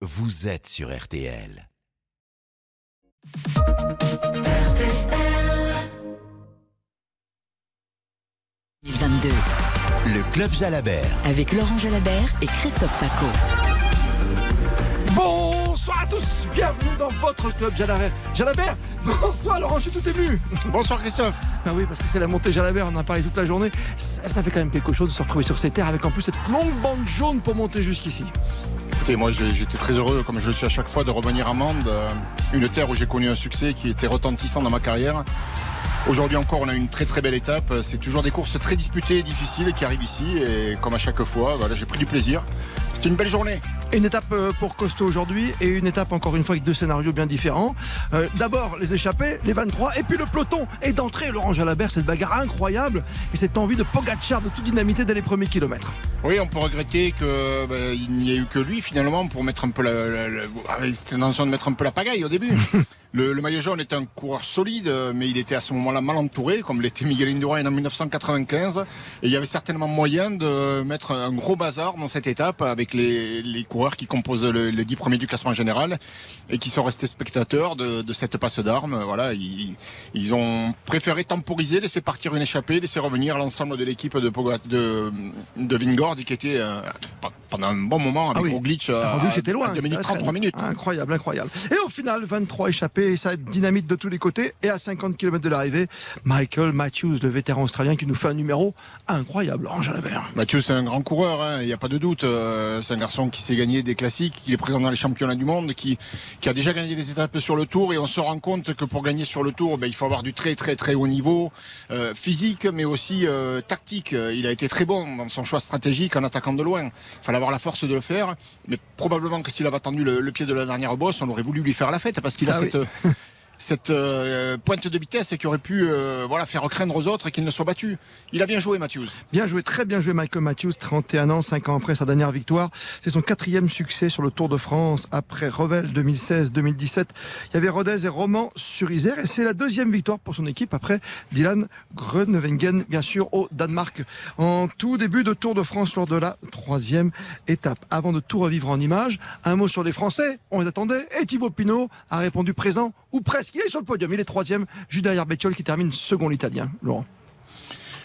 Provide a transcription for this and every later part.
vous êtes sur RTL. 2022 Le Club Jalabert. avec Laurent Jalabert et Christophe Paco. Bonsoir à tous, bienvenue dans votre club Jalabert. Jalabert, bonsoir Laurent, je suis tout ému. Bonsoir Christophe. Ah oui, parce que c'est la montée Jalabert, on en a parlé toute la journée. Ça, ça fait quand même quelque chose de se retrouver sur ces terres avec en plus cette longue bande jaune pour monter jusqu'ici. Moi j'étais très heureux, comme je le suis à chaque fois, de revenir à Mende, euh, une terre où j'ai connu un succès qui était retentissant dans ma carrière. Aujourd'hui encore, on a une très très belle étape. C'est toujours des courses très disputées et difficiles qui arrivent ici. Et comme à chaque fois, voilà, j'ai pris du plaisir. C'était une belle journée. Une étape euh, pour Costaud aujourd'hui et une étape encore une fois avec deux scénarios bien différents. Euh, D'abord les échappés, les 23 et puis le peloton. Et d'entrée, Laurent Jalabert, cette bagarre incroyable et cette envie de Pogacar de tout dynamiter dès les premiers kilomètres. Oui, on peut regretter que ben, il n'y ait eu que lui finalement pour mettre un peu la. la- la- ah, C'était l'intention de mettre un peu la pagaille au début. le, le maillot jaune était un coureur solide, mais il était à ce moment-là mal entouré, comme l'était Miguel Indurain en 1995. Et il y avait certainement moyen de mettre un gros bazar dans cette étape avec les, coureurs qui composent le- les dix premiers du classement général et qui sont restés spectateurs de, cette passe d'armes. Voilà, ils, ont préféré temporiser, laisser partir une échappée, laisser revenir l'ensemble de l'équipe de, de, Vingord qui était euh, pendant un bon moment avec Ah oui. Roglic à, Roglic était loin. 2 minutes très, 30, très 3 loin. minutes. Incroyable, incroyable. Et au final, 23 échappés et ça dynamite de tous les côtés. Et à 50 km de l'arrivée, Michael Matthews, le vétéran australien, qui nous fait un numéro incroyable. Laurent Jalabert. Mathieu, c'est un grand coureur, hein, il n'y a pas de doute. Euh, c'est un garçon qui s'est gagné des classiques, qui est présent dans les championnats du monde, qui, qui a déjà gagné des étapes sur le tour. Et on se rend compte que pour gagner sur le tour, ben, il faut avoir du très très très haut niveau euh, physique, mais aussi euh, tactique. Euh, Il a été très bon dans son choix stratégique en attaquant de loin. Il fallait avoir la force de le faire. Mais probablement que s'il avait attendu le, le pied de la dernière bosse, on aurait voulu lui faire la fête parce qu'il a Ah oui. cette. Cette euh, pointe de vitesse qui aurait pu euh, voilà, faire craindre aux autres qu'il ne soit battu. Il a bien joué, Mathieux. Bien joué, très bien joué Michael Matthews, 31 ans, 5 ans après sa dernière victoire. C'est son quatrième succès sur le Tour de France après Revel 2016-2017. Il y avait Rodez et Roman sur Isère et c'est la deuxième victoire pour son équipe après Dylan Groenewegen, bien sûr, au Danemark. En tout début de Tour de France lors de la troisième étape. Avant de tout revivre en images, un mot sur les Français, on les attendait et Thibaut Pinot a répondu présent ou presque. Il est sur le podium, il est troisième, juste derrière Bettiol qui termine second l'italien. Laurent.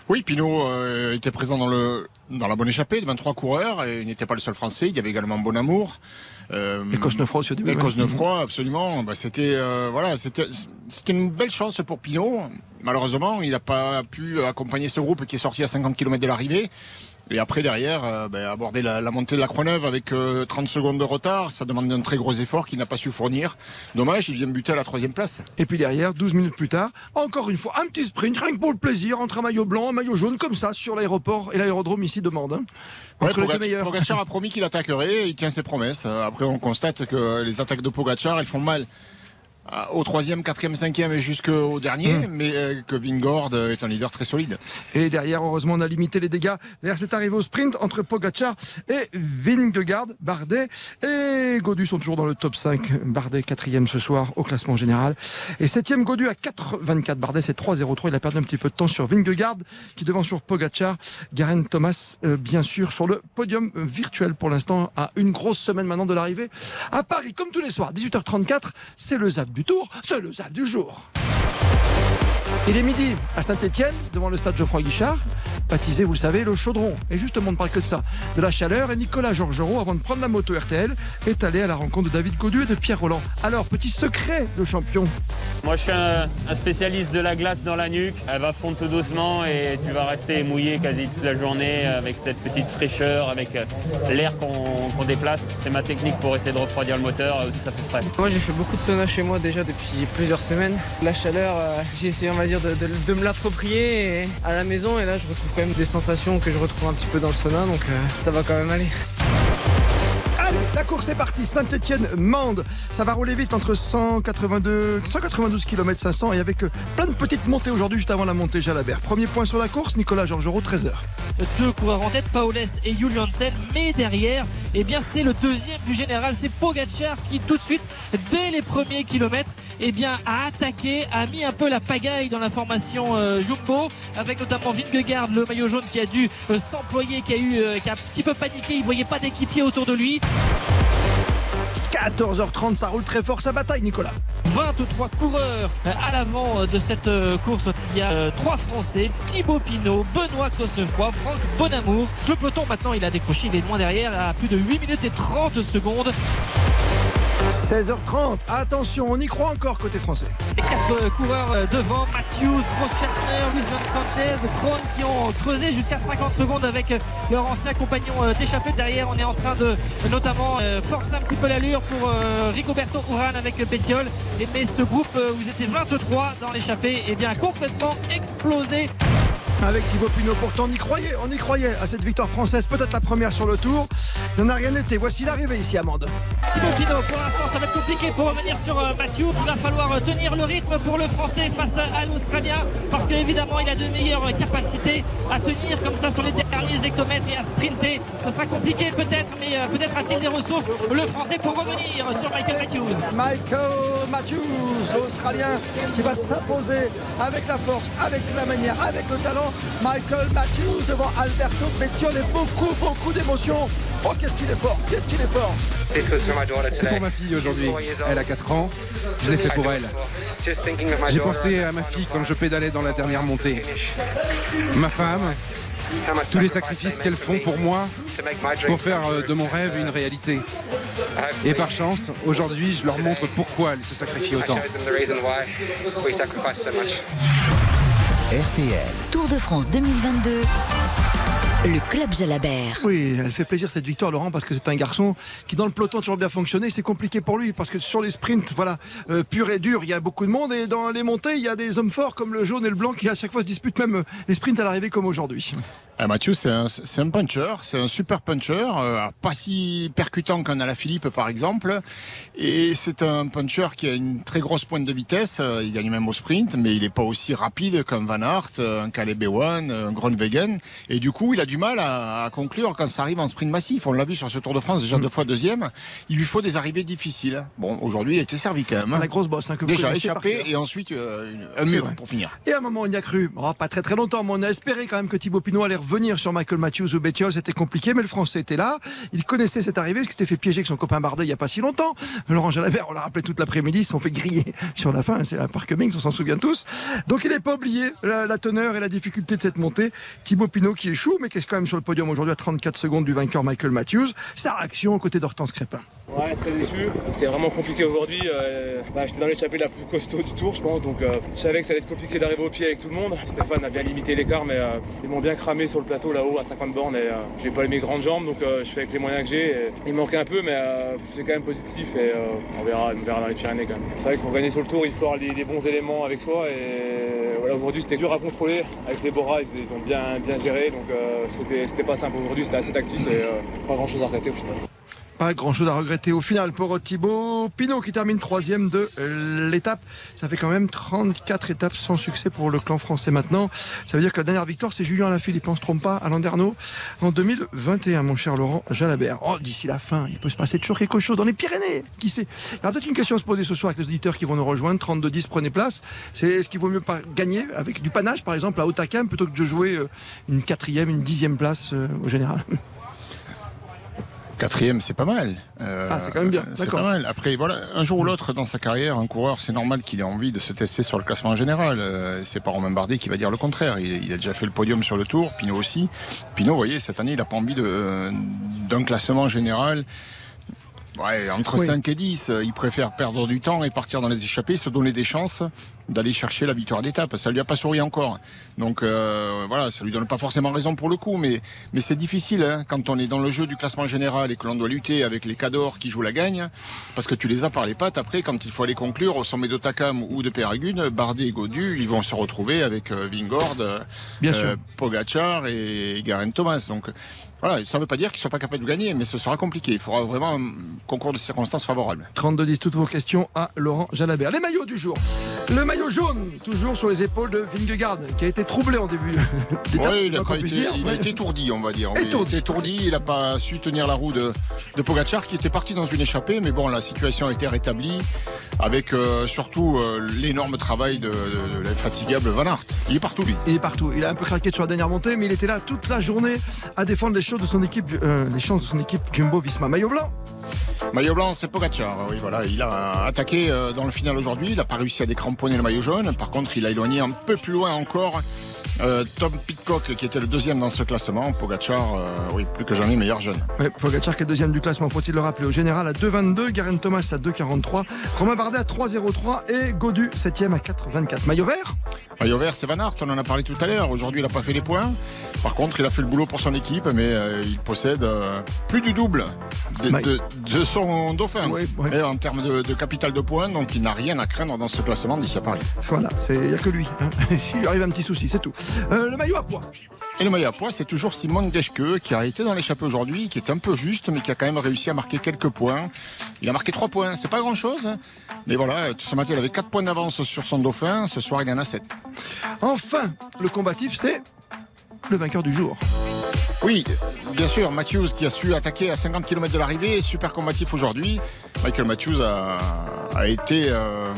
Oui, Pinot euh, était présent dans, le, dans la bonne échappée de 23 coureurs et il n'était pas le seul français. Il y avait également Bon Amour. Euh, Et Cosnefroy aussi au début. et. Cosnefroy, absolument. Bah, c'était euh, voilà, c'était c'était une belle chance pour Pinot. Malheureusement, il n'a pas pu accompagner ce groupe qui est sorti à 50 km de l'arrivée. Et après, derrière, euh, ben, aborder la, la montée de la Croix-Neuve avec euh, 30 secondes de retard, ça demande un très gros effort qu'il n'a pas su fournir. Dommage, il vient buter à la troisième place. Et puis derrière, 12 minutes plus tard, encore une fois, un petit sprint, rien que pour le plaisir, entre un maillot blanc, un maillot jaune, comme ça, sur l'aéroport et l'aérodrome ici demande. Hein, Ouais, entre les deux Pogac- meilleurs. Pogacar a promis qu'il attaquerait et il tient ses promesses. Euh, Après, on constate que les attaques de Pogacar, elles font mal euh, au troisième, quatrième, cinquième et jusqu'au dernier, mais euh, que Vingord euh, est un leader très solide. Et derrière, heureusement, on a limité les dégâts vers cette arrivée au sprint entre Pogacar et Vingegaard. Bardet et Godu sont toujours dans le top 5. Bardet, quatrième ce soir au classement général. Et septième Godu à 4,24. Bardet, c'est 3,03. Il a perdu un petit peu de temps sur Vingegaard qui devant sur Pogacar. Garen Thomas, euh, bien sûr, sur le podium virtuel pour l'instant, à une grosse semaine maintenant de l'arrivée à Paris. Comme tous les soirs, 18h34, c'est le zap du tour, c'est le zap du jour. Il est midi à Saint-Etienne, devant le stade Geoffroy Guichard, baptisé, vous le savez, le chaudron. Et justement, on ne parle que de ça, de la chaleur. Et Nicolas Georgerot, avant de prendre la moto RTL, est allé à la rencontre de David Godu et de Pierre Roland. Alors, petit secret, le champion. Moi, je suis un, un spécialiste de la glace dans la nuque. Elle va fondre tout doucement et tu vas rester mouillé quasi toute la journée avec cette petite fraîcheur, avec euh, l'air qu'on déplace. C'est ma technique pour essayer de refroidir le moteur, euh, ça fait frais. Moi j'ai fait beaucoup de sauna chez moi déjà depuis plusieurs semaines. La chaleur, euh, j'ai essayé on va dire de, me l'approprier à la maison et là je retrouve quand même des sensations que je retrouve un petit peu dans le sauna donc euh, ça va quand même aller. La course est partie. Saint-Etienne-Mende. Ça va rouler vite entre 182, 192 km 500 et avec euh, plein de petites montées aujourd'hui, juste avant la montée Jalabert. Premier point sur la course, Nicolas Georgerot, 13h. deux coureurs en tête, Paoles et Jules Janssen, mais derrière, eh bien c'est le deuxième du général, c'est Pogacar qui tout de suite, dès les premiers kilomètres, eh a attaqué, a mis un peu la pagaille dans la formation euh, Jumbo, avec notamment Vingegaard, le maillot jaune qui a dû euh, s'employer, qui a eu, euh, qui a un petit peu paniqué, il voyait pas d'équipier autour de lui. 14h30, ça roule très fort sa bataille, Nicolas. 23 coureurs à l'avant de cette course. Il y a trois Français, Thibaut Pinot, Benoît Cosnefroy, Franck Bonamour. Le peloton maintenant il a décroché, il est loin derrière à plus de 8 minutes et 30 secondes. 16h30, attention, on y croit encore côté français. Les quatre coureurs devant, Matthews, Gross-Schartner, Luisman Sanchez, Krohn qui ont creusé jusqu'à 50 secondes avec leur ancien compagnon d'échappée. Derrière, on est en train de notamment forcer un petit peu l'allure pour Rigoberto Urán avec Pétiol. Et mais ce groupe, vous étiez 23 dans l'échappée, et bien complètement explosé avec Thibaut Pinot. Pourtant, on y croyait, on y croyait à cette victoire française, peut-être la première sur le tour. Il n'en a rien été. Voici l'arrivée ici, Amande. Thibaut Pinot, pour l'instant, ça va être compliqué pour revenir sur euh, Mathieu. Il va falloir euh, tenir le rythme pour le Français face à, l'Australien, parce qu'évidemment, il a de meilleures capacités à tenir comme ça sur les derniers hectomètres et à sprinter. Ce sera compliqué peut-être, mais euh, peut-être a-t-il des ressources, le Français, pour revenir sur Michael Matthews. Michael Matthews, l'Australien, qui va s'imposer avec la force, avec la manière, avec le talent. Michael Matthews devant Alberto Bettiol et beaucoup, beaucoup d'émotions. Oh, qu'est-ce qu'il est fort, qu'est-ce qu'il est fort. C'est pour ma fille aujourd'hui. Elle a 4 ans. Je l'ai fait pour elle. J'ai pensé à ma fille quand je pédalais dans la dernière montée. Ma femme, tous les sacrifices qu'elles font pour moi, pour faire de mon rêve une réalité. Et par chance, aujourd'hui, je leur montre pourquoi elles se sacrifient autant. RTL. Tour de France 2022. Le club Jalabert. Oui, elle fait plaisir cette victoire, Laurent, parce que c'est un garçon qui, dans le peloton, a toujours bien fonctionné. C'est compliqué pour lui, parce que sur les sprints, voilà, euh, pur et dur, il y a beaucoup de monde. Et dans les montées, il y a des hommes forts comme le jaune et le blanc qui, à chaque fois, se disputent même les sprints à l'arrivée, comme aujourd'hui. Ah, Mathieu, c'est un, un, puncher, c'est un super puncher, euh, pas si percutant qu'un Philippe par exemple. Et c'est un puncher qui a une très grosse pointe de vitesse. Euh, il gagne même au sprint, mais il n'est pas aussi rapide qu'un Van Aert, un Caleb Ewan, un Groenewegen. Et du coup, il a du mal à, à, conclure quand ça arrive en sprint massif. On l'a vu sur ce Tour de France, déjà deux fois deuxième. Il lui faut des arrivées difficiles. Bon, aujourd'hui, il était servi quand même. La grosse bosse, hein, que déjà échappé et ensuite euh, un mur pour finir. Et à un moment, on y a cru. Oh, pas très très longtemps, mais on a espéré quand même que Thibaut Pinot allait revenir sur Michael Matthews ou Bettiol, c'était compliqué, mais le Français était là. Il connaissait cette arrivée, parce qu'il s'était fait piéger avec son copain Bardet il n'y a pas si longtemps. Laurent Jalabert, on l'a rappelé toute l'après-midi, ils se sont fait griller sur la fin. C'est un Parc Mings, on s'en souvient tous. Donc il n'est pas oublié la, la, teneur et la difficulté de cette montée. Thibaut Pinot qui échoue, mais qui quand même sur le podium aujourd'hui à 34 secondes du vainqueur Michael Matthews. Sa réaction aux côtés d'Hortense Crépin. Ouais, très déçu. C'était vraiment compliqué aujourd'hui. Euh, bah, J'étais dans l'échappée la plus costaud du tour, je pense. Donc euh, je savais que ça allait être compliqué d'arriver au pied avec tout le monde. Stéphane a bien limité l'écart, mais euh, ils m'ont bien cramé sur le plateau là-haut à 50 bornes. Et j'ai pas mes grandes jambes, donc je fais avec les moyens que j'ai. Il manquait un peu, mais c'est quand même positif et on, verra, on verra dans les Pyrénées quand même. C'est vrai que pour gagner sur le tour, il faut avoir les, les bons éléments avec soi. Et aujourd'hui c'était dur à contrôler. Avec les Bora, ils, ont bien, bien géré. Donc c'était pas simple. Aujourd'hui c'était assez tactique et pas grand chose à regretter au final. Pas grand chose à regretter au final pour Thibaut Pinot qui termine troisième de l'étape. Ça fait quand même 34 étapes sans succès pour le clan français maintenant. Ça veut dire que la dernière victoire, c'est Julien Lafilippe, on se trompe pas, à Landerneau en 2021, mon cher Laurent Jalabert. Oh, d'ici la fin, il peut se passer toujours quelque chose dans les Pyrénées. Qui sait? Il y aura peut-être une question à se poser ce soir avec les auditeurs qui vont nous rejoindre. 32-10, prenez place. C'est est-ce qu'il vaut mieux gagner avec du panache, par exemple, à Otakam, plutôt que de jouer une quatrième, une dixième place au général Quatrième, c'est pas mal. Euh, ah, c'est quand même bien. C'est pas mal. Après, voilà, un jour ou l'autre dans sa carrière, un coureur, c'est normal qu'il ait envie de se tester sur le classement en général. Euh, c'est pas Romain Bardet qui va dire le contraire. Il, il, a déjà fait le podium sur le Tour, Pinot aussi. Pinot, vous voyez, cette année, il a pas envie d'un classement général. Ouais, entre oui. 5 et 10, il préfère perdre du temps et partir dans les échappées, se donner des chances d'aller chercher la victoire d'étape. Ça lui a pas souri encore. Donc euh, voilà, ça lui donne pas forcément raison pour le coup, mais, mais c'est difficile hein, quand on est dans le jeu du classement général et que l'on doit lutter avec les cadors qui jouent la gagne, parce que tu les as par les pattes. Après, quand il faut aller conclure au sommet d'Otakam ou de Péragune, Bardet et Godu, ils vont se retrouver avec euh, Vingord, Bien sûr. Pogacar et Garen Thomas. Donc voilà, ça ne veut pas dire qu'ils ne soient pas capables de gagner, mais ce sera compliqué. Il faudra vraiment un concours de circonstances favorables. 32-10, toutes vos questions à Laurent Jalabert. Les maillots du jour. Le maillot jaune, toujours sur les épaules de Vingegaard, qui a été troublé en début. Oui, il, a, été, il a été étourdi, on va dire. Étourdi. étourdi. Il n'a pas su tenir la roue de, de Pogacar, qui était parti dans une échappée, mais bon, la situation a été rétablie avec euh, surtout euh, l'énorme travail de, de, de l'infatigable Van Aert. Il est partout, lui. Il est partout. Il a un peu craqué sur la dernière montée, mais il était là toute la journée à défendre les choses de son équipe, euh, les chances de son équipe Jumbo Visma. Maillot blanc Maillot blanc, c'est Pogacar. Oui, voilà, il a attaqué dans le final aujourd'hui. Il n'a pas réussi à décramponner le maillot jaune. Par contre, il a éloigné un peu plus loin encore euh, Tom Pitcock qui était le deuxième dans ce classement. Pogacar, euh, oui, plus que jamais meilleur jeune. Ouais, Pogacar qui est deuxième du classement, faut-il le rappeler? Au général à 2,22, Garen Thomas à 2,43, Romain Bardet à 3,03 et Godu septième à 4,24. Maillot vert? Maillot vert, c'est Van Aert, on en a parlé tout à l'heure. Aujourd'hui, il n'a pas fait les points. Par contre, il a fait le boulot pour son équipe, mais euh, il possède plus du double de, son dauphin. en termes de, capital de points, donc il n'a rien à craindre dans ce classement d'ici à Paris. Voilà, il n'y a que lui. Hein. S'il lui arrive un petit souci, c'est tout. Euh, le maillot à poids. Et le maillot à poids, c'est toujours Simon Geschke qui a été dans l'échappée aujourd'hui, qui est un peu juste, mais qui a quand même réussi à marquer quelques points. Il a marqué 3 points, c'est pas grand chose, hein. mais voilà, ce matin il avait 4 points d'avance sur son dauphin, ce soir il en a 7. Enfin, le combatif, c'est le vainqueur du jour. Oui, bien sûr, Matthews qui a su attaquer à 50 km de l'arrivée, super combatif aujourd'hui. Michael Matthews a, été euh,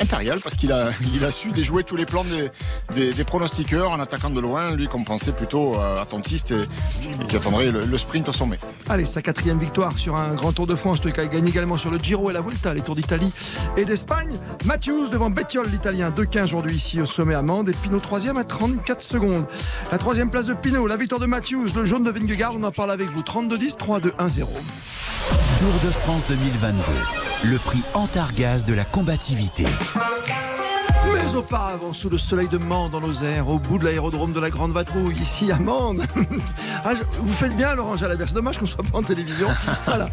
impérial parce qu'il a, il a su déjouer tous les plans des, des, pronostiqueurs en attaquant de loin, lui qu'on pensait plutôt euh, attentiste et, qui attendrait le, sprint au sommet. Allez, sa quatrième victoire sur un grand Tour de France, qui a gagné également sur le Giro et la Vuelta, les Tours d'Italie et d'Espagne. Matthews devant Bettiol, l'Italien, 2-15 aujourd'hui ici au sommet Amande et Pinot troisième à 34 secondes. La troisième place de Pinot, la victoire de Matthews, le jaune de Vingegaard, on en parle avec vous, 32-10, 3-2-1-0. Tour de France 2022 le prix Antargaz de la combativité. Mais auparavant, sous le soleil de Mans dans nos airs, au bout de l'aérodrome de la Grande Vatrouille, ici à Mende. Ah, vous faites bien, Laurent Jalabert. C'est dommage qu'on soit pas en télévision. voilà.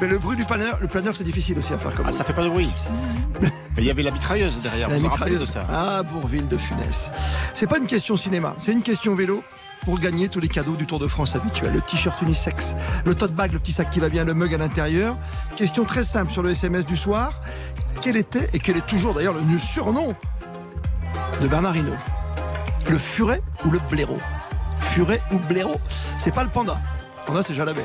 Mais le bruit du planeur, le planeur, c'est difficile aussi à faire comme ah, ça. fait pas de bruit. Mais il y avait la mitrailleuse derrière. La mitrailleuse de ça. Ah, Bourville de Funès. C'est pas une question cinéma, c'est une question vélo pour gagner tous les cadeaux du Tour de France habituel. Le t-shirt unisex, le tote bag, le petit sac qui va bien, le mug à l'intérieur. Question très simple sur le SMS du soir. Quel était, et quel est toujours d'ailleurs le surnom de Bernard Hinault? Le furet ou le blaireau? Furet ou blaireau? C'est pas le panda. Panda, c'est Jalabert,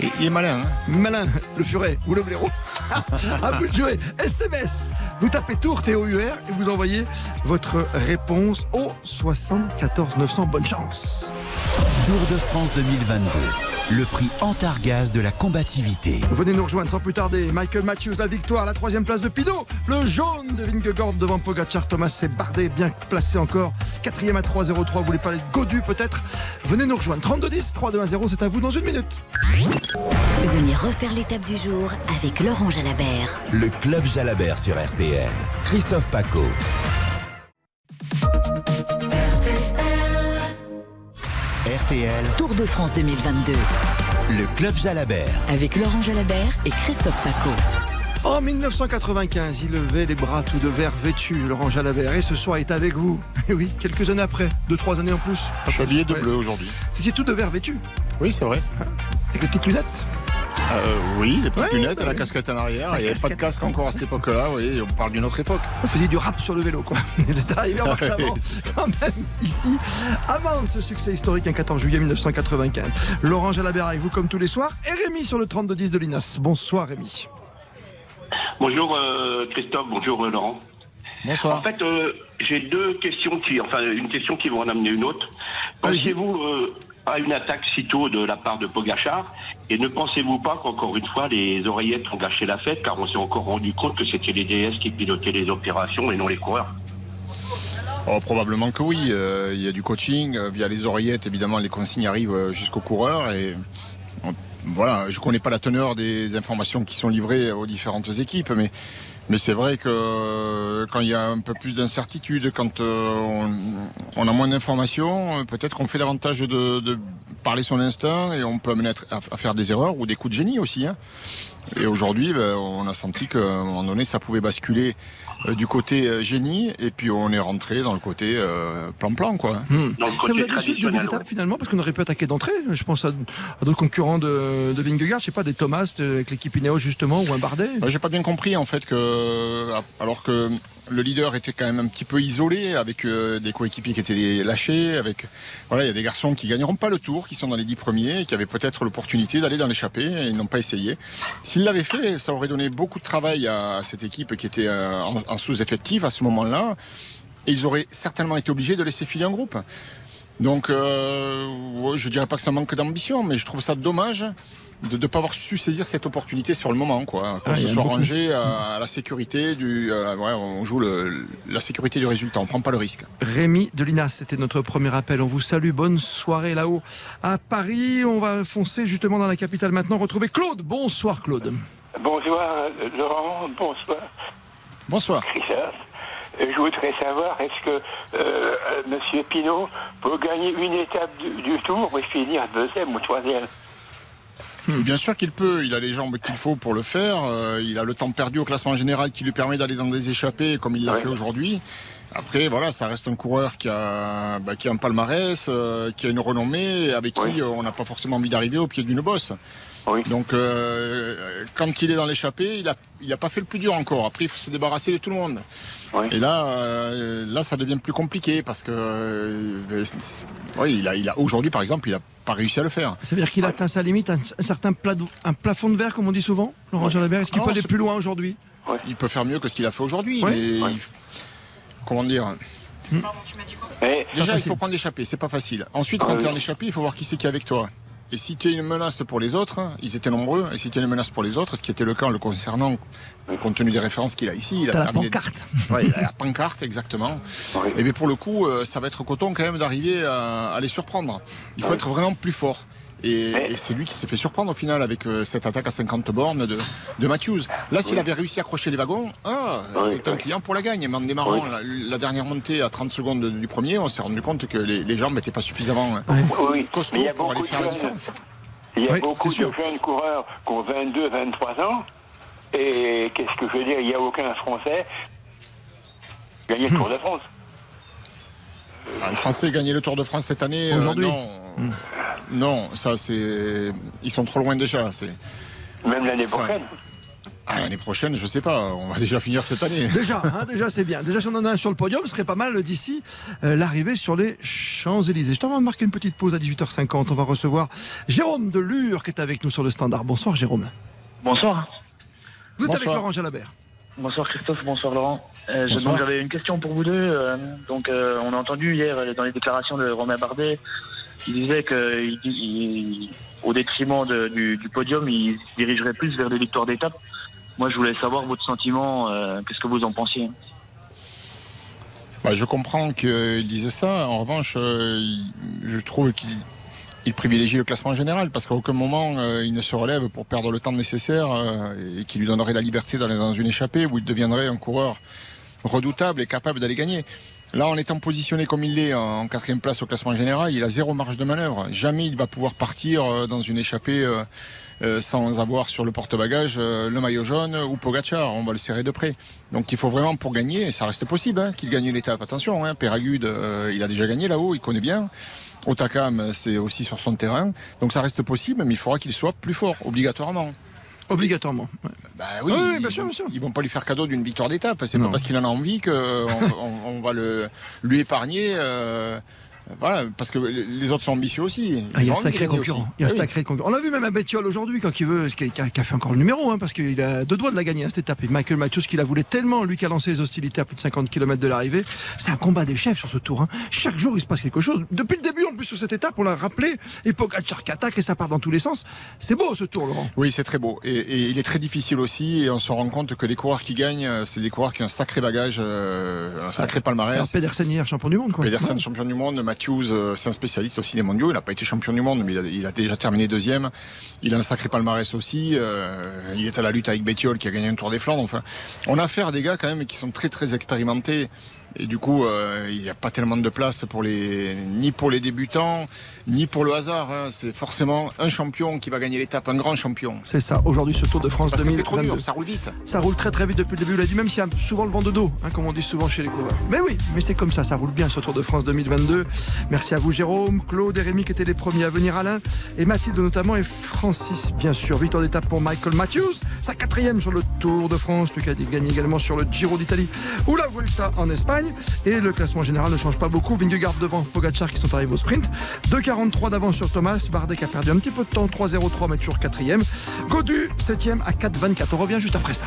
Et il est malin, hein Malin, le furet ou le blaireau. à vous de jouer. SMS. Vous tapez Tour T-O-U-R et vous envoyez votre réponse au 74 900. Bonne chance. Tour de France 2022 le prix Antargaz de la combativité. Venez nous rejoindre sans plus tarder. Michael Matthews, la victoire, la troisième place de Pinot. Le jaune de Vingegaard devant Pogacar. Thomas c'est Bardet, bien placé encore. Quatrième à 3-0-3. Vous voulez parler de Godu peut-être? Venez nous rejoindre. 32-10, 3-2-1-0, c'est à vous dans une minute. Venez refaire l'étape du jour avec Laurent Jalabert. Le club Jalabert sur RTL. Christophe Paco. RTL. Tour de France 2022. Le Club Jalabert. Avec Laurent Jalabert et Christophe Paco. En 1995, il levait les bras tout de verre vêtu, Laurent Jalabert, et ce soir est avec vous. Et oui, quelques années après, deux, trois années en plus. Je suis habillé de bleu aujourd'hui. C'était tout de verre vêtu. Oui, c'est vrai. Avec les petites lunettes. Euh, oui, les petites lunettes, la casquette en arrière. Il n'y avait pas de casque encore à cette époque-là. Oui, on parle d'une autre époque. On faisait du rap sur le vélo, quoi. Il est arrivé en marche avant, quand même, ici, avant ce succès historique, un 14 juillet 1995. Laurent Jalabert avec vous, comme tous les soirs, et Rémi sur le 3210 de l'INAS. Bonsoir, Rémi. Bonjour, euh, Christophe. Bonjour, euh, Laurent. Bonsoir. En fait, j'ai deux questions qui, enfin, une question qui va en amener une autre. Pensez-vous à une attaque sitôt de la part de Pogachar et ne pensez-vous pas qu'encore une fois, les oreillettes ont gâché la fête, car on s'est encore rendu compte que c'était les DS qui pilotaient les opérations et non les coureurs? Oh, Probablement que oui. Euh, il y a du coaching. Euh, via les oreillettes, évidemment, les consignes arrivent euh, jusqu'aux coureurs. Et voilà, je connais pas la teneur des informations qui sont livrées aux différentes équipes, mais mais c'est vrai que euh, quand il y a un peu plus d'incertitude, quand euh, on, a moins d'informations, euh, peut-être qu'on fait davantage de, parler son instinct et on peut amener à, faire des erreurs ou des coups de génie aussi. Hein. Et aujourd'hui, ben, on a senti qu'à un moment donné, ça pouvait basculer euh, du côté euh, génie et puis on est rentré dans le côté euh, plan-plan. quoi. Hmm. Ça vous a déçu le début d'étape finalement parce qu'on aurait pu attaquer d'entrée? Je pense à, d'autres concurrents de, de Vingegaard, je sais pas, des Thomas avec l'équipe Ineos justement ou un Bardet? J'ai pas bien compris en fait que alors que le leader était quand même un petit peu isolé avec euh, des coéquipiers qui étaient lâchés. Avec voilà, il y a des garçons qui gagneront pas le tour, qui sont dans les dix premiers, et qui avaient peut-être l'opportunité d'aller dans l'échappée et ils n'ont pas essayé. S'ils l'avaient fait, ça aurait donné beaucoup de travail à, cette équipe qui était euh, en, sous-effectif à ce moment-là, et ils auraient certainement été obligés de laisser filer un groupe. Donc, euh, je dirais pas que ça manque d'ambition, mais je trouve ça dommage de ne pas avoir su saisir cette opportunité sur le moment, quoi. Qu'on Ah, se soit rangé à, à la sécurité du, euh, ouais, on joue le- la sécurité du résultat, on prend pas le risque. Rémi Delinas, c'était notre premier appel. On vous salue. Bonne soirée là-haut à Paris. On va foncer justement dans la capitale maintenant. Retrouver Claude. Bonsoir Claude. Bonsoir Laurent, bonsoir Bonsoir. Euh, Je voudrais savoir, est-ce que euh, Monsieur Pinault peut gagner une étape du, du tour et finir deuxième ou troisième? Bien sûr qu'il peut, il a les jambes qu'il faut pour le faire, euh, il a le temps perdu au classement général qui lui permet d'aller dans des échappées comme il l'a Ouais. fait aujourd'hui. Après, voilà, ça reste un coureur qui a, bah, qui a un palmarès, euh, qui a une renommée, avec qui euh, on n'a pas forcément envie d'arriver au pied d'une bosse. Donc, euh, quand il est dans l'échappée, il n'a il a pas fait le plus dur encore. Après, il faut se débarrasser de tout le monde. Et là, euh, là, ça devient plus compliqué parce que, euh, oui, il a, il a aujourd'hui, par exemple, il n'a pas réussi à le faire. Ça veut dire qu'il a atteint sa limite, un, un certain un plafond de verre, comme on dit souvent, Laurent Jalabert. Est-ce qu'il Ah peut aller plus loin aujourd'hui? Il peut faire mieux que ce qu'il a fait aujourd'hui, Ouais. mais il- comment dire? Mais- Déjà, il faut prendre l'échappée, c'est pas facile. Ensuite, Ah quand oui. tu es en échappée, il faut voir qui c'est qui est avec toi. Et si tu es une menace pour les autres, ils étaient nombreux, et si tu es une menace pour les autres, ce qui était le cas en le concernant, compte tenu des références qu'il a ici, il a la pancarte. Ouais, il a la pancarte, exactement. Et bien pour le coup, euh, ça va être coton quand même d'arriver à, à les surprendre. Il faut être vraiment plus fort. Et, et c'est lui qui s'est fait surprendre au final avec euh, cette attaque à 50 bornes de, de Matthews. Là, s'il Oui. avait réussi à accrocher les wagons, ah, Oui, c'est un client pour la gagne. Mais en démarrant Oui. la, la dernière montée à 30 secondes du premier, on s'est rendu compte que les, les jambes n'étaient pas suffisamment Oui, costauds pour aller faire la différence. Il y a Oui, beaucoup de c'est sûr. jeunes coureurs qui ont 22, 23 ans. Et qu'est-ce que je veux dire? Il n'y a aucun Français qui a gagné le Tour de France. Un Français gagner le Tour de France cette année, euh, Aujourd'hui. non. Non, ça c'est. Ils sont trop loin déjà. C'est. Même l'année prochaine. Ah, l'année prochaine, je sais pas. On va déjà finir cette année. Déjà, hein, déjà c'est bien. Déjà, si on en a un sur le podium, ce serait pas mal d'ici euh, l'arrivée sur les Champs-Élysées. Je t'en vais marquer une petite pause à 18h50. On va recevoir Jérôme de Lure qui est avec nous sur le standard. Bonsoir Jérôme. Bonsoir. Vous êtes avec. Laurent Jalabert. Bonsoir Christophe, bonsoir Laurent. Euh, je- Bonsoir. donc j'avais une question pour vous deux. euh, donc euh, on a entendu hier dans les déclarations de Romain Bardet, disait il- il- au détriment du, podium, il se dirigerait plus vers des victoires d'étape. Moi je voulais savoir votre sentiment, euh, qu'est-ce que vous en pensiez? Bah, je comprends qu'il disait ça. En revanche, euh, je trouve qu'il il privilégie le classement général parce qu'à aucun moment euh, il ne se relève pour perdre le temps nécessaire et qui lui donnerait la liberté d'aller dans une échappée où il deviendrait un coureur redoutable et capable d'aller gagner. Là, en étant positionné comme il l'est en quatrième place au classement général, il a zéro marge de manœuvre. Jamais il va pouvoir partir euh, dans une échappée euh, euh, sans avoir sur le porte-bagages le maillot jaune ou Pogacar. On va le serrer de près. Donc il faut vraiment pour gagner, et ça reste possible hein, qu'il gagne l'étape. Attention, hein, Péragude, il a déjà gagné là-haut, il connaît bien. Otakam, c'est aussi sur son terrain. Donc ça reste possible, mais il faudra qu'il soit plus fort, obligatoirement. Obligatoirement. Bah oui, Oui, oui, ils, bien sûr, bien sûr. ils vont pas lui faire cadeau d'une victoire d'étape. C'est pas parce qu'il en a envie qu'on on, on va le, lui épargner. euh, voilà, parce que les autres sont ambitieux aussi. Ah, il y a de sacrés concurrents. Il y a Ah oui. sacrés concurrents. On l'a vu même à Bettiol aujourd'hui quand il veut, qui a, qui a fait encore le numéro, hein, parce qu'il a deux doigts de la gagner hein, cette étape. Et Michael Matthews qui la voulait tellement, lui qui a lancé les hostilités à plus de 50 km de l'arrivée. C'est un combat des chefs sur ce tour. hein. Chaque jour il se passe quelque chose. Depuis le début en plus sur cette étape, on l'a rappelé. Et Pogacar qui attaque et ça part dans tous les sens. C'est beau ce tour, Laurent. Oui, c'est très beau. Et, et il est très difficile aussi. Et on se rend compte que les coureurs qui gagnent, euh, c'est des coureurs qui ont un sacré bagage, euh, un sacré palmarès. Alors Pedersen hier champion du monde, quoi. Pedersen, Ouais. champion du monde. Matthews, euh, c'est un spécialiste aussi des mondiaux. Il n'a pas été champion du monde, mais il a, déjà terminé deuxième. Il a un sacré palmarès aussi. euh, il est à la lutte avec Bettiol qui a gagné un Tour des Flandres. Enfin, on a affaire à des gars quand même qui sont très très expérimentés. Et du coup, euh, il n'y a pas tellement de place pour les, ni pour les débutants, ni pour le hasard. hein. C'est forcément un champion qui va gagner l'étape, un grand champion. C'est ça, aujourd'hui ce Tour de France Parce que c'est trop 2022. dur, ça roule vite. Ça roule très très vite depuis le début, il a dit, même s'il y a souvent le vent de dos, hein, comme on dit souvent chez les coureurs. Mais oui, mais c'est comme ça, ça roule bien ce Tour de France 2022. Merci à vous Jérôme, Claude et Rémi qui étaient les premiers à venir, Alain et Mathilde notamment, et Francis bien sûr. Victoire d'étape pour Michael Matthews, sa quatrième sur le Tour de France, lui qui a gagné également sur le Giro d'Italie ou la Vuelta en Espagne. Et le classement général ne change pas beaucoup, Vingegaard devant Pogacar qui sont arrivés au sprint. 2,43 d'avance sur Thomas, Bardet qui a perdu un petit peu de temps, 3,03 mais toujours quatrième. Godu 7ème à 4,24. On revient juste après ça.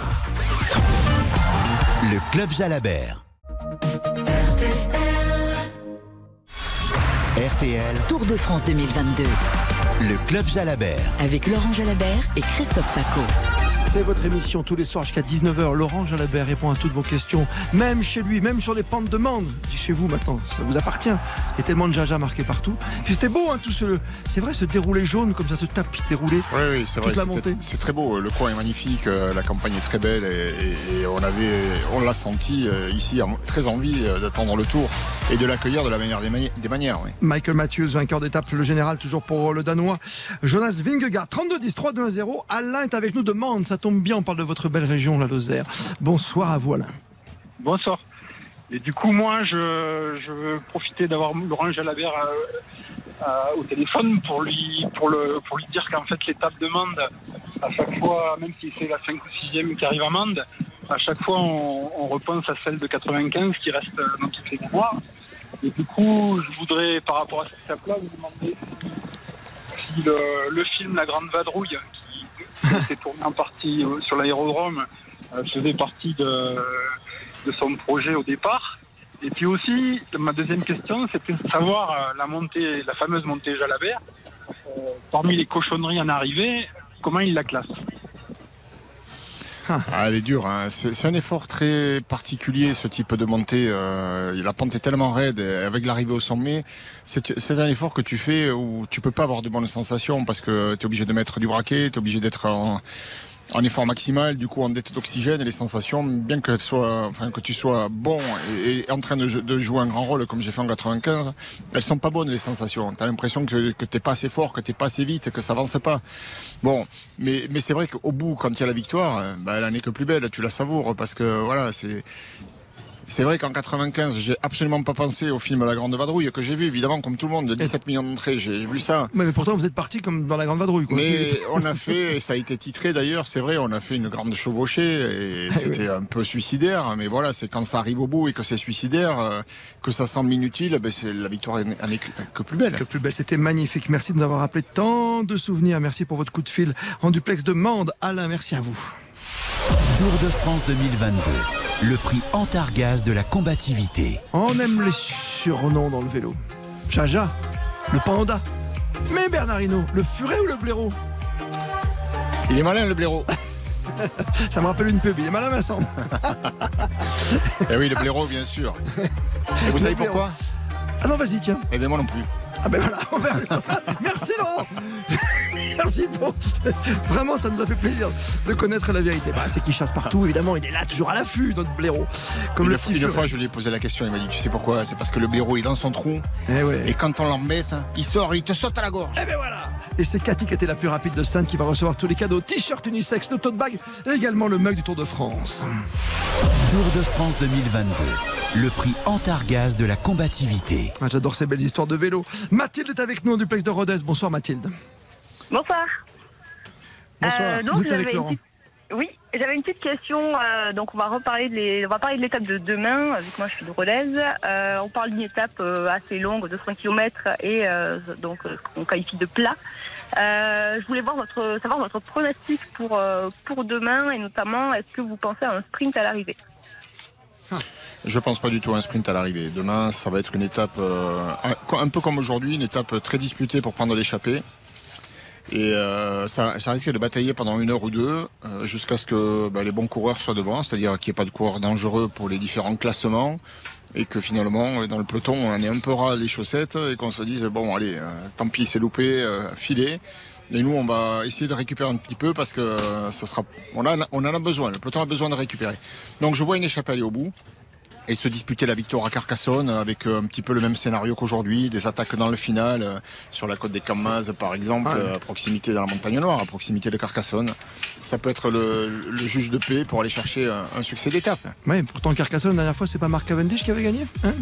Le Club Jalabert. RTL, Tour de France 2022. le Club Jalabert. Avec Laurent Jalabert et Christophe Paco. C'est votre émission tous les soirs jusqu'à 19h. Laurent Jalabert répond à toutes vos questions, même chez lui, même sur les pentes de dis chez vous maintenant, ça vous appartient. Il y a tellement de jaja marqué partout. C'était beau, hein, tout ce. C'est vrai, ce déroulé jaune, comme ça, ce tapis déroulé. Oui, oui, c'est vrai. Toute la c'était- montée. C'est très beau. Le coin est magnifique. euh, La campagne est très belle et, et- et on avait, on l'a senti euh, ici, très envie euh, d'attendre le tour et de l'accueillir de la meilleure des, mani- des manières. oui. Michael Matthews, vainqueur d'étape, le général, toujours pour le Danois. Jonas Vingegaard, 32-10, 3-2-1-0. Alain est avec nous de Mende. Ça tombe bien, on parle de votre belle région, la Lozère. Bonsoir à vous, Alain. Bonsoir. Et du coup, moi, je, je veux profiter d'avoir Laurent Jalabert euh, euh, au téléphone pour lui, pour lui dire qu'en fait, l'étape de Mende, à chaque fois, même si c'est la 5 ou 6e qui arrive à Mende, à chaque fois, on, repense à celle de 95 qui reste dans toutes les mémoires. Et du coup, je voudrais, par rapport à cette étape-là, vous demander si, si le, le film La Grande Vadrouille, qui s'est tourné en partie euh, sur l'aérodrome, euh, faisait partie de, de son projet au départ. Et puis aussi, ma deuxième question, c'était de savoir euh, la montée, la fameuse montée Jalabert, parmi les cochonneries en arrivée, comment il la classe? Ah, elle est dure. hein. C'est un effort très particulier, ce type de montée. euh, la pente est tellement raide. et avec l'arrivée au sommet, c'est c'est un effort que tu fais où tu peux pas avoir de bonnes sensations parce que tu es obligé de mettre du braquet, tu es obligé d'être en, en effort maximal, du coup en dette d'oxygène et les sensations, bien que, tu sois bon et, en train de, jou- de jouer un grand rôle comme j'ai fait en 95, elles sont pas bonnes les sensations. Tu as l'impression que, que t'es pas assez fort, que t'es pas assez vite, que ça avance pas. Bon, mais, c'est vrai qu'au bout, quand il y a la victoire, euh, bah, elle en est que plus belle, tu la savoures parce que voilà, c'est. C'est vrai qu'en 95, j'ai absolument pas pensé au film La Grande Vadrouille que j'ai vu, évidemment, comme tout le monde, de 17 millions d'entrées. J'ai vu ça. Mais, mais pourtant, vous êtes parti comme dans la Grande Vadrouille. Quoi. Mais on a fait, et ça a été titré d'ailleurs, c'est vrai, on a fait une grande chevauchée et c'était un peu suicidaire. Mais voilà, c'est quand ça arrive au bout et que c'est suicidaire, euh, que ça semble inutile, ben c'est la victoire en est que, que plus belle. Que plus belle, c'était magnifique. Merci de nous avoir rappelé tant de souvenirs. Merci pour votre coup de fil en duplex de Mende. Alain, merci à vous. Tour de France 2022. Le prix Antargaz de la combativité. On aime les surnoms dans le vélo. Jaja, le panda. Mais Bernardino, le furet ou le blaireau? Il est malin le blaireau. Ça me rappelle une pub, il est malin Vincent. Eh oui, le blaireau, bien sûr. Et vous savez blaireau. pourquoi? Ah non, vas-y, tiens. Eh bien, moi non plus. Ah ben voilà, on va- merci Laurent Merci pour... Vraiment, ça nous a fait plaisir de connaître la vérité. Bah, c'est qu'il chasse partout, évidemment, il est là, toujours à l'affût, notre blaireau. Comme une le fois- petit une fois, je lui ai posé la question, il m'a dit, tu sais pourquoi? C'est parce que le blaireau est dans son trou. Eh ouais. Et quand on l'embête, il sort, il te saute à la gorge. Eh ben voilà Et c'est Cathy qui était la plus rapide de Sainte qui va recevoir tous les cadeaux. T-shirt unisex, le tote bag et également le mug du Tour de France. Tour de France 2022. Le prix Antargaz de la combativité. Ah, J'adore ces belles histoires de vélo. Mathilde est avec nous en duplex de Rodez. Bonsoir Mathilde. Bonsoir. Bonsoir. Euh, donc, Vous êtes avec Laurent. petite- Oui, j'avais une petite question. euh, donc, on va reparler de les- on va parler de l'étape de demain. Vu que moi, je suis de Rodez. Euh, on parle d'une étape euh, assez longue, de 5 km et euh, donc euh, qu'on qualifie de plat. Euh, je voulais voir votre, savoir votre pronostic pour euh, pour demain et notamment, est-ce que vous pensez à un sprint à l'arrivée? Je pense pas du tout à un sprint à l'arrivée. Demain, ça va être une étape euh, un, peu comme aujourd'hui, une étape très disputée pour prendre l'échappée. Et euh, ça, risque de batailler pendant une heure ou deux euh, jusqu'à ce que bah, les bons coureurs soient devant, c'est-à-dire qu'il n'y ait pas de coureurs dangereux pour les différents classements et que finalement, dans le peloton, on en est un peu ras les chaussettes et qu'on se dise bon, allez, tant pis, c'est loupé, filé. Et nous, on va essayer de récupérer un petit peu parce que euh, ça sera, on, a, on en a besoin. Le peloton a besoin de récupérer. Donc, je vois une échappée aller au bout et se disputer la victoire à Carcassonne avec euh, un petit peu le même scénario qu'aujourd'hui, des attaques dans le final, euh, sur la côte des Camas par exemple, euh, à proximité de la montagne noire, à proximité de Carcassonne. Ça peut être le, le juge de paix pour aller chercher un, un succès d'étape. Oui, pourtant Carcassonne, la dernière fois, c'est pas Marc Cavendish qui avait gagné hein?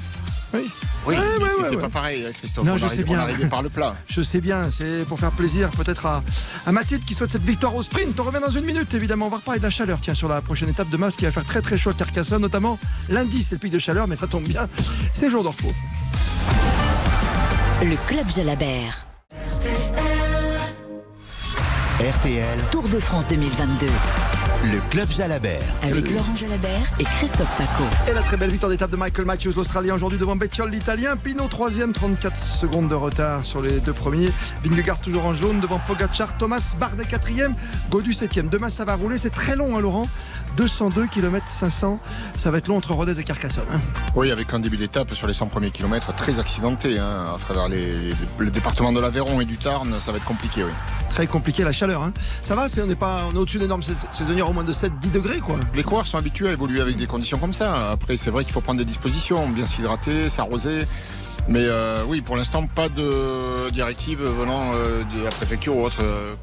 Oui. Oui, Ouais, mais ouais, c'était ouais, pas pareil, Christophe. Non, on je arrive- sais bien. On par le plat. Je sais bien, c'est pour faire plaisir peut-être à, à Mathilde qui souhaite cette victoire au sprint. On revient dans une minute, évidemment. On va reparler de la chaleur, tiens, sur la prochaine étape de masse qui va faire très très chaud à Carcassonne, notamment lundi, c'est le pic de chaleur, mais ça tombe bien, c'est jour de repos. Le Club Jalabert. RTL, Tour de France 2022. le Club Jalabert. Avec Laurent Jalabert et Christophe Paco. Et la très belle victoire d'étape de Michael Matthews, l'Australien, aujourd'hui devant Bettiol, l'Italien. Pinot, troisième, 34 secondes de retard sur les deux premiers. Vingegaard toujours en jaune devant Pogacar. Thomas Bardet, quatrième. Godu, septième. Demain, ça va rouler. C'est très long, hein, Laurent 202 km 500. Ça va être long entre Rodez et Carcassonne. hein. Oui, avec un début d'étape sur les 100 premiers kilomètres très accidenté hein, à travers les, le département de l'Aveyron et du Tarn, ça va être compliqué, oui. Très compliqué la chaleur. hein. Ça va, on n'est pas on est au-dessus des normes sais- saisonnières au moins de 7-10 degrés, quoi. Les coureurs sont habitués à évoluer avec des conditions comme ça. Après, c'est vrai qu'il faut prendre des dispositions, bien s'hydrater, s'arroser. Mais euh, oui, pour l'instant, pas de directive venant euh, de la préfecture ou autre euh,